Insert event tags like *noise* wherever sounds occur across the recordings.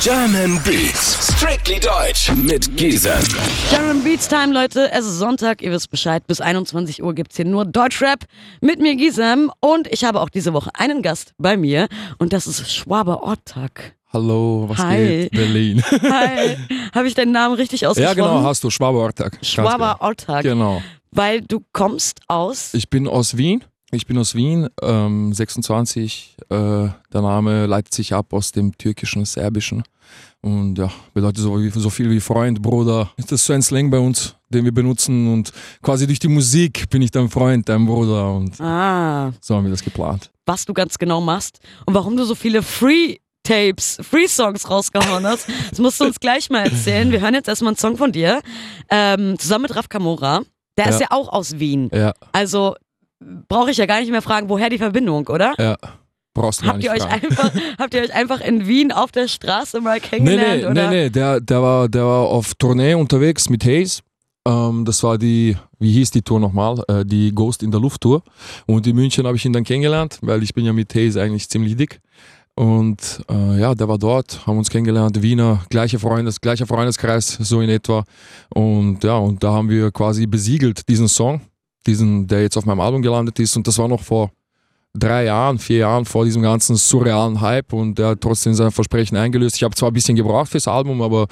German Beats, strictly deutsch mit Giesen. German Beats Time, Leute. Es ist Sonntag, ihr wisst Bescheid. Bis 21 Uhr gibt's hier nur Deutschrap mit mir, Gisem. Und ich habe auch diese Woche einen Gast bei mir. Und das ist Schwaber Ortag. Hallo, was Hi. geht? Berlin. *laughs* Hi. *laughs* habe ich deinen Namen richtig ja, ausgesprochen? genau, hast du. Schwaberortag. Ganz Schwaber Ortag. Genau. Weil du kommst aus. Ich bin aus Wien. Ich bin aus Wien, ähm, 26. Äh, der Name leitet sich ab aus dem türkischen, serbischen. Und ja, bedeutet so, wie, so viel wie Freund, Bruder. Das ist so ein Slang bei uns, den wir benutzen. Und quasi durch die Musik bin ich dein Freund, dein Bruder. Und Ah, so haben wir das geplant. was du ganz genau machst und warum du so viele Free. Tapes, Free Songs rausgehauen hast. Das musst du uns gleich mal erzählen. Wir hören jetzt erstmal einen Song von dir. Ähm, zusammen mit Raf Kamora. Der ist Ja. ja auch aus Wien. Ja, Also brauche ich ja gar nicht mehr fragen, woher die Verbindung, oder? ja. Brauchst du gar Habt nicht ihr, euch fragen. einfach, *laughs* habt ihr euch einfach in Wien auf der Straße mal Nee, kennengelernt? nee, oder? nee, nee. Der, der, war, der war auf Tournee unterwegs mit Hayes. Ähm, das war die, wie hieß die Tour nochmal? Äh, die Ghost in der Luft Tour. Und in München habe ich ihn dann kennengelernt, weil ich bin ja mit Hayes eigentlich ziemlich dick. Und äh, ja, der war dort, haben uns kennengelernt, Wiener, gleicher Freundes, gleicher Freundeskreis, so in etwa. Und ja, und da haben wir quasi besiegelt diesen Song, diesen, der jetzt auf meinem Album gelandet ist. Und das war noch vor drei Jahren, vier Jahren vor diesem ganzen surrealen Hype und der hat trotzdem sein Versprechen eingelöst. Ich habe zwar ein bisschen gebraucht fürs Album, aber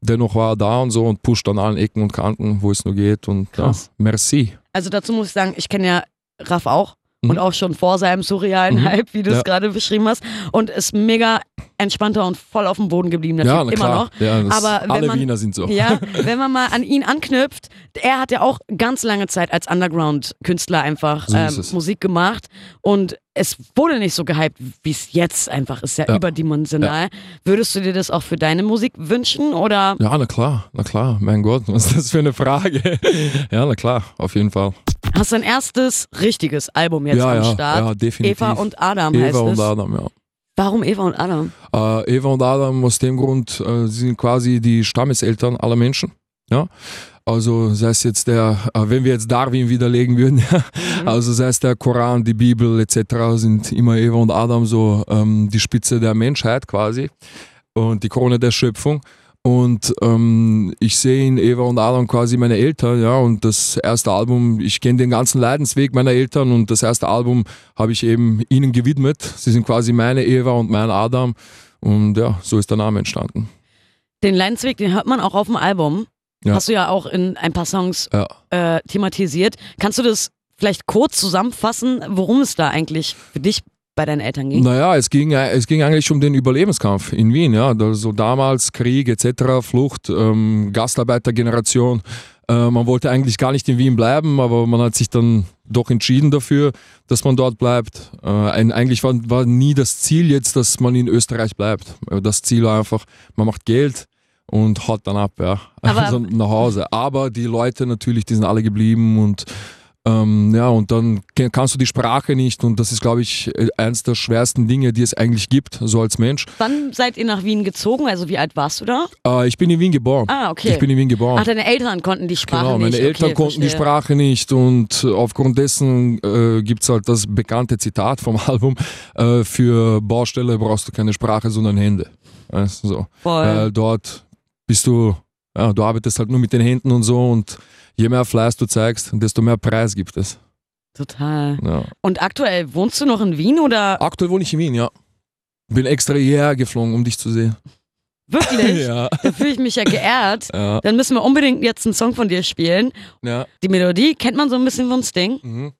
dennoch war er da und so und pusht an allen Ecken und Kanten, wo es nur geht. Und Krass. ja, merci. Also dazu muss ich sagen, ich kenne ja Raff auch. Mhm. Und auch schon vor seinem surrealen Mhm. Hype, wie du es Ja. gerade beschrieben hast. Und ist mega entspannter und voll auf dem Boden geblieben. Natürlich ja, na immer klar. noch. Ja, Aber wenn alle man- Wiener sind so. Ja, *laughs* wenn man mal an ihn anknüpft, er hat ja auch ganz lange Zeit als Underground-Künstler einfach So ähm. Musik gemacht und es wurde nicht so gehypt, wie es jetzt einfach ist, ja, Ja. überdimensional. Würdest du dir das auch für deine Musik wünschen oder? Ja, na klar, na klar. Mein Gott, was ist das für eine Frage? *laughs* ja, na klar, auf jeden Fall. Hast du ein erstes richtiges Album jetzt ja, am ja, Start? ja, definitiv. Eva und Adam heißt Eva und es. Adam, ja. Warum Eva und Adam? Äh, Eva und Adam aus dem Grund äh, sie sind quasi die Stammeseltern aller Menschen. Ja? Also sei es jetzt der, äh, wenn wir jetzt Darwin widerlegen würden, *laughs* ja? Mhm. also sei es der Koran, die Bibel etc., sind immer Eva und Adam so ähm, die Spitze der Menschheit quasi und die Krone der Schöpfung. Und ähm, ich sehe in Eva und Adam quasi meine Eltern, ja, und das erste Album, ich kenne den ganzen Leidensweg meiner Eltern und das erste Album habe ich eben ihnen gewidmet. Sie sind quasi meine Eva und mein Adam und ja, so ist der Name entstanden. Den Leidensweg, den hört man auch auf dem Album. Ja. Hast du ja auch in ein paar Songs Ja. äh, thematisiert. Kannst du das vielleicht kurz zusammenfassen, worum es da eigentlich für dich bei deinen Eltern ging? Naja, es ging, es ging eigentlich um den Überlebenskampf in Wien. Ja. Also damals Krieg etc., Flucht, ähm, Gastarbeitergeneration. Äh, man wollte eigentlich gar nicht in Wien bleiben, aber man hat sich dann doch entschieden dafür, dass man dort bleibt. Äh, eigentlich war, war nie das Ziel jetzt, dass man in Österreich bleibt. Äh, Das Ziel war einfach, man macht Geld und haut dann ab, ja. Aber- *laughs* Also nach Hause. Aber die Leute natürlich, die sind alle geblieben und ähm, ja, und dann kannst du die Sprache nicht und das ist, glaube ich, äh, eins der schwersten Dinge, die es eigentlich gibt, so als Mensch. Wann seid ihr nach Wien gezogen? Also wie alt warst du da? Äh, ich bin in Wien geboren. Ah, okay. Ich bin in Wien geboren. Ach, deine Eltern konnten die Sprache Genau, nicht. meine Eltern okay, konnten die verstehe. Sprache nicht und aufgrund dessen äh, gibt es halt das bekannte Zitat vom *laughs* Album, äh, für Baustelle brauchst du keine Sprache, sondern Hände. Weißt du, so. Voll. Weil dort bist du, ja, du arbeitest halt nur mit den Händen und so und je mehr Fleiß du zeigst, desto mehr Preis gibt es. Total. Ja. Und aktuell wohnst du noch in Wien oder Aktuell wohne ich in Wien, ja. Bin extra hierher geflogen, um dich zu sehen. wirklich? *laughs* Ja. Da fühle ich mich ja geehrt. *laughs* Ja. Dann müssen wir unbedingt jetzt einen Song von dir spielen. ja. Die Melodie kennt man so ein bisschen von Sting. Mhm.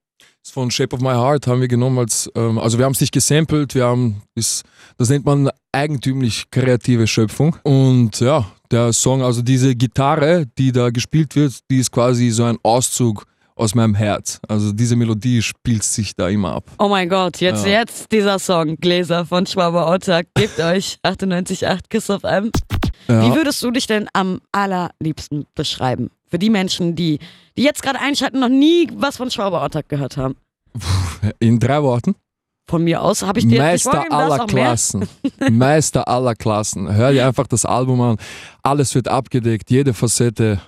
Das von Shape of My Heart haben wir genommen als, ähm, also wir haben es nicht gesampelt, wir haben, das, das nennt man eigentümlich kreative Schöpfung. Und ja, der Song, also diese Gitarre, die da gespielt wird, die ist quasi so ein Auszug aus meinem Herz. Also diese Melodie spielt sich da immer ab. Oh mein Gott, jetzt, Ja. jetzt dieser Song, Gläser von Schwaber Ottag. Gebt euch 98,8 Kiss auf einem. Ja. Wie würdest du dich denn am allerliebsten beschreiben? Für die Menschen, die, die jetzt gerade einschalten, noch nie was von Schwaber Ottag gehört haben. In drei Worten. Von mir aus habe ich dir Meister aller. Klassen. Meister aller Klassen. Hör dir einfach das Album an. Alles wird abgedeckt, jede Facette.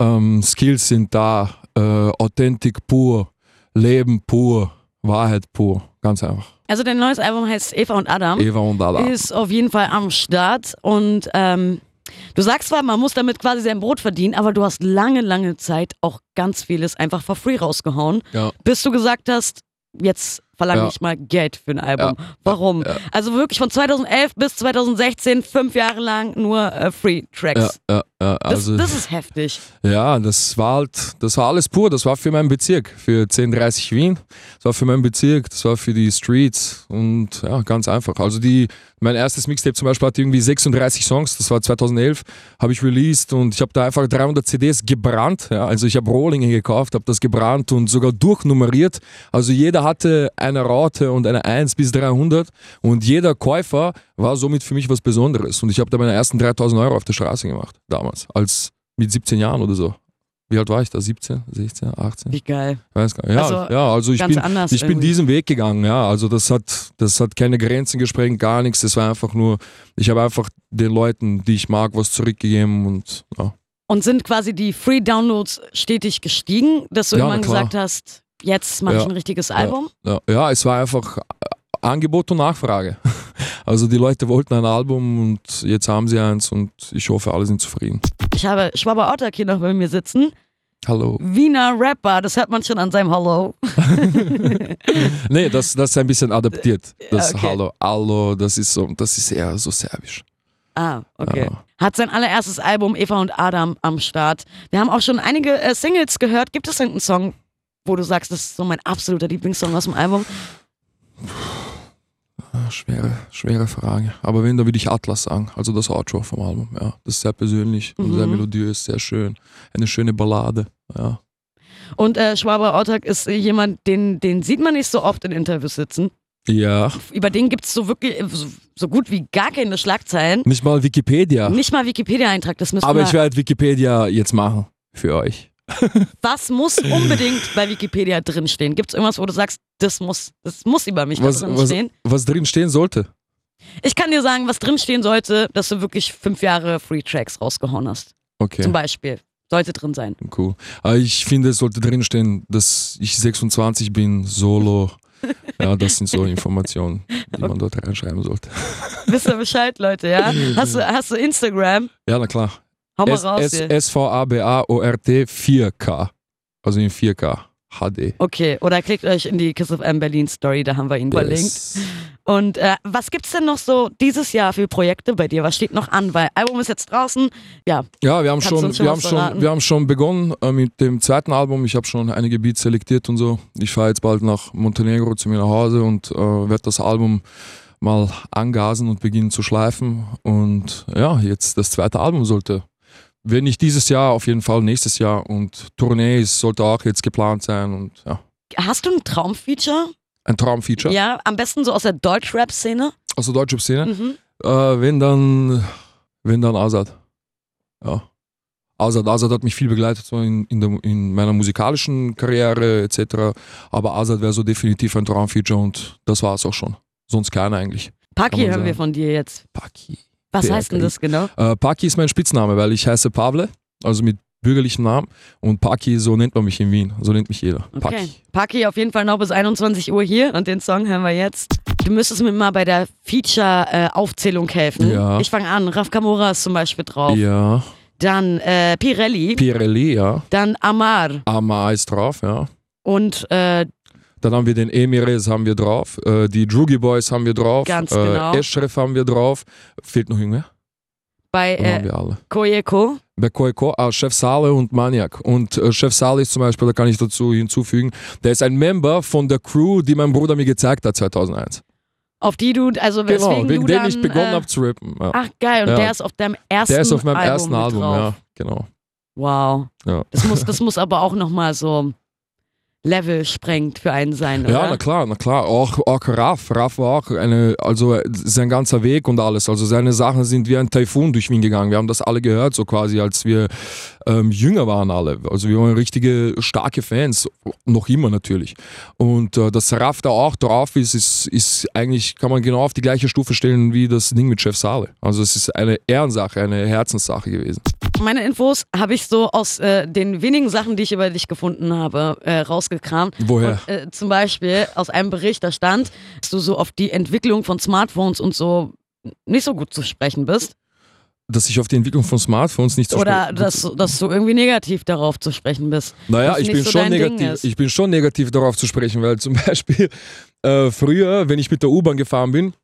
Ähm, Skills sind da. Äh, Authentik pur. Leben pur. Wahrheit pur. ganz einfach. Also dein neues Album heißt Eva und Adam. Eva und Adam. Ist auf jeden Fall am Start und ähm, du sagst zwar, man muss damit quasi sein Brot verdienen, aber du hast lange, lange Zeit auch ganz vieles einfach for free rausgehauen, Ja. bis du gesagt hast, jetzt verlange Ja. ich mal Geld für ein Album. Ja. Warum? Ja. Also wirklich von 2011 bis 2016, fünf Jahre lang nur äh, Free Tracks. Ja, Das, also, das ist heftig. ja, das war halt, das war alles pur. Das war für meinen Bezirk, für 1030 Wien. Das war für meinen Bezirk, das war für die Streets und ja, ganz einfach. Also die, mein erstes Mixtape zum Beispiel hatte irgendwie 36 Songs. Das war 2011, habe ich released und ich habe da einfach 300 CDs gebrannt. Also ich habe Rohlinge gekauft, habe das gebrannt und sogar durchnummeriert. Also jeder hatte eine Raute und eine 1 bis 300 und jeder Käufer war somit für mich was Besonderes. Und ich habe da meine ersten 3000 Euro auf der Straße gemacht, damals, als mit 17 Jahren oder so. Wie alt war ich da? 17, 16, 18? Wie geil. Weiß gar nicht. Ja, Also, ja, also ich bin, anders ich bin diesen Weg gegangen, ja. Also das hat, das hat keine Grenzen gesprengt, gar nichts. Das war einfach nur, ich habe einfach den Leuten, die ich mag, was zurückgegeben und ja. Und sind quasi die Free Downloads stetig gestiegen, dass du Ja, irgendwann gesagt hast, jetzt mache ich Ja. ein richtiges Album? Ja, ja, es war einfach Angebot und Nachfrage. *laughs* Also die Leute wollten ein Album und jetzt haben sie eins und ich hoffe, alle sind zufrieden. Ich habe Schwaber Ottak hier noch bei mir sitzen. Hallo. Wiener Rapper, das hört man schon an seinem Hallo. *laughs* *laughs* Nee, das, das ist ein bisschen adaptiert. Das Okay. Hallo, Hallo, das ist so, das ist eher so serbisch. Ah, okay. Ja. Hat sein allererstes Album Eva und Adam am Start. Wir haben auch schon einige äh, Singles gehört. Gibt es irgendeinen Song, wo du sagst, das ist so mein absoluter Lieblingssong aus dem Album? Ah, Schwere, schwere Frage. Aber wenn, dann würde ich Atlas sagen. Also das Outro vom Album. Ja, das ist sehr persönlich und Mhm. sehr melodiös, sehr schön. Eine schöne Ballade. Ja. Und äh, Schwaber Ottak ist jemand, den, den sieht man nicht so oft in Interviews sitzen. ja, Über den gibt es so wirklich äh, so, gut wie gar keine Schlagzeilen. nicht mal Wikipedia. Nicht mal Wikipedia-Eintrag, das müssen Aber wir. ich werde Wikipedia jetzt machen für euch. *laughs* Was muss unbedingt bei Wikipedia drinstehen? Gibt es irgendwas, wo du sagst, das muss, das muss über mich Was, was, drinstehen? was drin stehen sollte. Ich kann dir sagen, was drinstehen sollte, dass du wirklich fünf Jahre Free Tracks rausgehauen hast. Okay. Zum Beispiel. Sollte drin sein. Cool. Aber ich finde, es sollte drinstehen, dass ich 26 bin, solo. *laughs* Ja, das sind so Informationen, die man dort reinschreiben sollte. Wisst ihr Bescheid, Leute, ja? *laughs* Hast du, hast du Instagram? Ja, na klar. Hau mal S- raus S- hier. S-V-A-B-A-O-R-T 4K. Also in 4K. HD. Okay, oder klickt euch in die Kiss of M Berlin Story, da haben wir ihn verlinkt. Yes. Und äh, was gibt's denn noch so dieses Jahr für Projekte bei dir? Was steht noch an? Weil Album ist jetzt draußen. Ja, Ja, wir haben schon, schon wir haben schon, wir haben schon begonnen äh, mit dem zweiten Album. Ich habe schon einige Beats selektiert und so. Ich fahre jetzt bald nach Montenegro zu mir nach Hause und äh, werde das Album mal angasen und beginnen zu schleifen. Und ja, jetzt das zweite Album sollte, wenn nicht dieses Jahr, auf jeden Fall nächstes Jahr. Und Tournee sollte auch jetzt geplant sein und ja. hast du ein Traumfeature? Ein Traumfeature Ja, am besten so aus der Deutschrap-Szene. aus der deutschen Szene. Mhm. Äh, wenn dann, wenn dann Azad. Ja. Azad, Azad hat mich viel begleitet so in, in, der, in meiner musikalischen Karriere etc. Aber Azad wäre so definitiv ein Traumfeature und das war es auch schon. Sonst keiner eigentlich. Paki hören wir von dir jetzt. Paki. Was PRK. heißt denn das genau? Äh, Paki ist mein Spitzname, weil ich heiße Pavle, also mit bürgerlichem Namen. Und Paki, so nennt man mich in Wien. So nennt mich jeder. Okay. Paki. Paki auf jeden Fall noch bis 21 Uhr hier und den Song hören wir jetzt. Du müsstest mir mal bei der Feature-Aufzählung helfen. Ja. Ich fange an. Raf Kamora ist zum Beispiel drauf. Ja. Dann äh, Pirelli. Pirelli, ja. dann Amar. Ama ist drauf, ja. Und äh, Dann haben wir den Emires haben wir drauf, äh, die Drugi Boys haben wir drauf, Ganz äh, genau. Eschref haben wir drauf. Fehlt noch irgendwer? bei Dann haben äh, wir alle. Koyeko. Bei Koiko, ah, Chef Sale und Maniac. Und äh, Chef Sale ist zum Beispiel, da kann ich dazu hinzufügen, der ist ein Member von der Crew, die mein Bruder mir gezeigt hat 2001. Auf die du, also Genau, weswegen wegen du dem dann, ich begonnen äh, habe zu rappen. Ja. Ach geil, und Ja. der ist auf deinem ersten Der ist auf meinem Album ersten Album, drauf. ja, genau. Wow. Ja. Das muss, das muss aber auch nochmal so Level sprengt für einen sein, oder? Ja, na klar, na klar. Auch, auch Raff. Raff war auch eine, also äh, sein ganzer Weg und alles. Also seine Sachen sind wie ein Taifun durch Wien gegangen. Wir haben das alle gehört, so quasi, als wir ähm, jünger waren alle. Also wir waren richtige starke Fans, noch immer natürlich. Und äh, dass Raff da auch drauf ist, ist, ist eigentlich, kann man genau auf die gleiche Stufe stellen wie das Ding mit Chef Sale. Also es ist eine Ehrensache, eine Herzenssache gewesen. Meine Infos habe ich so aus äh, den wenigen Sachen, die ich über dich gefunden habe, äh, rausgekramt. Woher? Und, äh, zum Beispiel aus einem Bericht, da stand, dass du so auf die Entwicklung von Smartphones und so nicht so gut zu sprechen bist. Dass ich auf die Entwicklung von Smartphones nicht zu Oder dass, dass du irgendwie negativ darauf zu sprechen bist. Naja, ich bin, so schon negativ, ich bin schon negativ darauf zu sprechen, weil zum *laughs* Beispiel äh, früher, wenn ich mit der U-Bahn gefahren bin,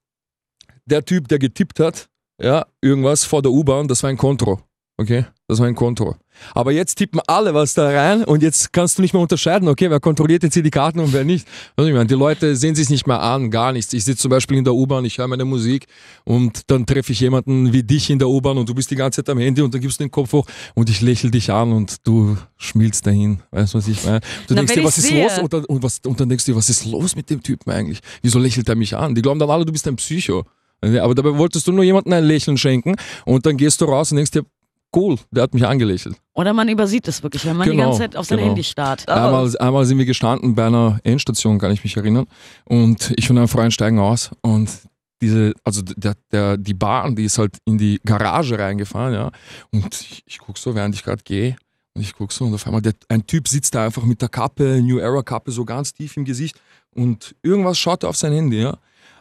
der Typ, der getippt hat, ja, irgendwas vor der U-Bahn, das war ein Kontro. Okay? Das war ein Kontro. Aber jetzt tippen alle was da rein und jetzt kannst du nicht mehr unterscheiden, okay, wer kontrolliert jetzt hier die Karten und wer nicht. Also ich meine, die Leute sehen sich nicht mehr an, gar nichts. Ich sitze zum Beispiel in der U-Bahn, ich höre meine Musik und dann treffe ich jemanden wie dich in der U-Bahn und du bist die ganze Zeit am Handy und dann gibst du den Kopf hoch und ich lächle dich an und du schmilzt dahin. Weißt du, was ich meine? Du Na, denkst dir, was ist sehe- los? Und dann, und, was, und dann denkst du dir, was ist los mit dem Typen eigentlich? Wieso lächelt er mich an? Die glauben dann alle, du bist ein Psycho. Aber dabei wolltest du nur jemandem ein Lächeln schenken und dann gehst du raus und denkst dir, cool, der hat mich angelächelt. Oder man übersieht es wirklich, wenn man die Genau, ganze Zeit auf sein genau. Handy starrt. Einmal, einmal sind wir gestanden bei einer Endstation, kann ich mich erinnern. Und ich und ein Freund steigen aus und diese, also der, der, die Bahn, die ist halt in die Garage reingefahren, ja. Und ich, ich guck so, während ich gerade gehe, und ich guck so und auf einmal der, ein Typ sitzt da einfach mit der Kappe, New Era Kappe, so ganz tief im Gesicht und irgendwas schaut er auf sein Handy, ja.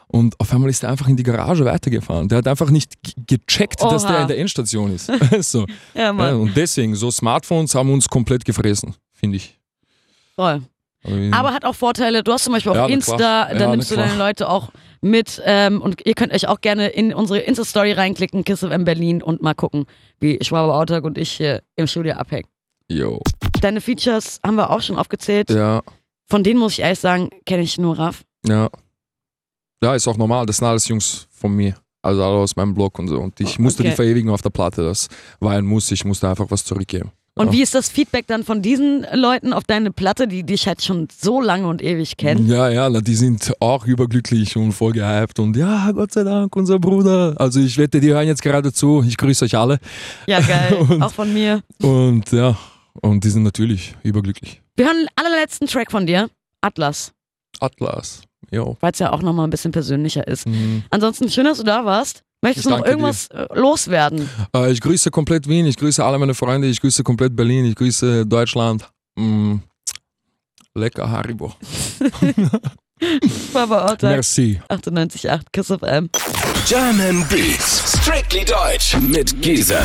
Und auf einmal ist er einfach in die Garage weitergefahren. Der hat einfach nicht ge- gecheckt, dass Oha. der in der Endstation ist. *laughs* *laughs* so. ja, ja, und deswegen, so Smartphones haben uns komplett gefressen, finde ich. voll. Aber, hat auch Vorteile. Du hast zum Beispiel auf Ja, Insta, klar. da Ja, nimmst du deine. Leute auch mit. Ähm, und ihr könnt euch auch gerne in unsere Insta-Story reinklicken, Kiss of M Berlin, und mal gucken, wie Schwabe Auttag und ich hier im Studio abhängen. yo. Deine Features haben wir auch schon aufgezählt. Ja, Von denen muss ich ehrlich sagen, kenne ich nur Raff. ja. Ja, ist auch normal. Das sind alles Jungs von mir. Also alle aus meinem Blog und so. Und ich musste Okay. die verewigen auf der Platte. Das war ein Muss. Ich musste einfach was zurückgeben. Und Ja. wie ist das Feedback dann von diesen Leuten auf deine Platte, die dich halt schon so lange und ewig kennen? Ja, ja, die sind auch überglücklich und voll gehypt. Und ja, Gott sei Dank, unser Bruder. Also ich wette, die hören jetzt gerade zu. Ich grüße euch alle. Ja, geil. *laughs* Und- auch von mir. Und ja, und die sind natürlich überglücklich. Wir hören den allerletzten Track von dir, Atlas, Atlas. Weil es ja auch nochmal ein bisschen persönlicher ist. Mhm. Ansonsten schön, dass du da warst. Möchtest du noch irgendwas äh, loswerden? Äh, ich grüße komplett Wien, ich grüße alle meine Freunde, ich grüße komplett Berlin, ich grüße Deutschland. Mm. Lecker Haribo. *laughs* Baba Ortag, Merci. 98.8 Kiss of M. German Beats. Strictly Deutsch mit Giesen.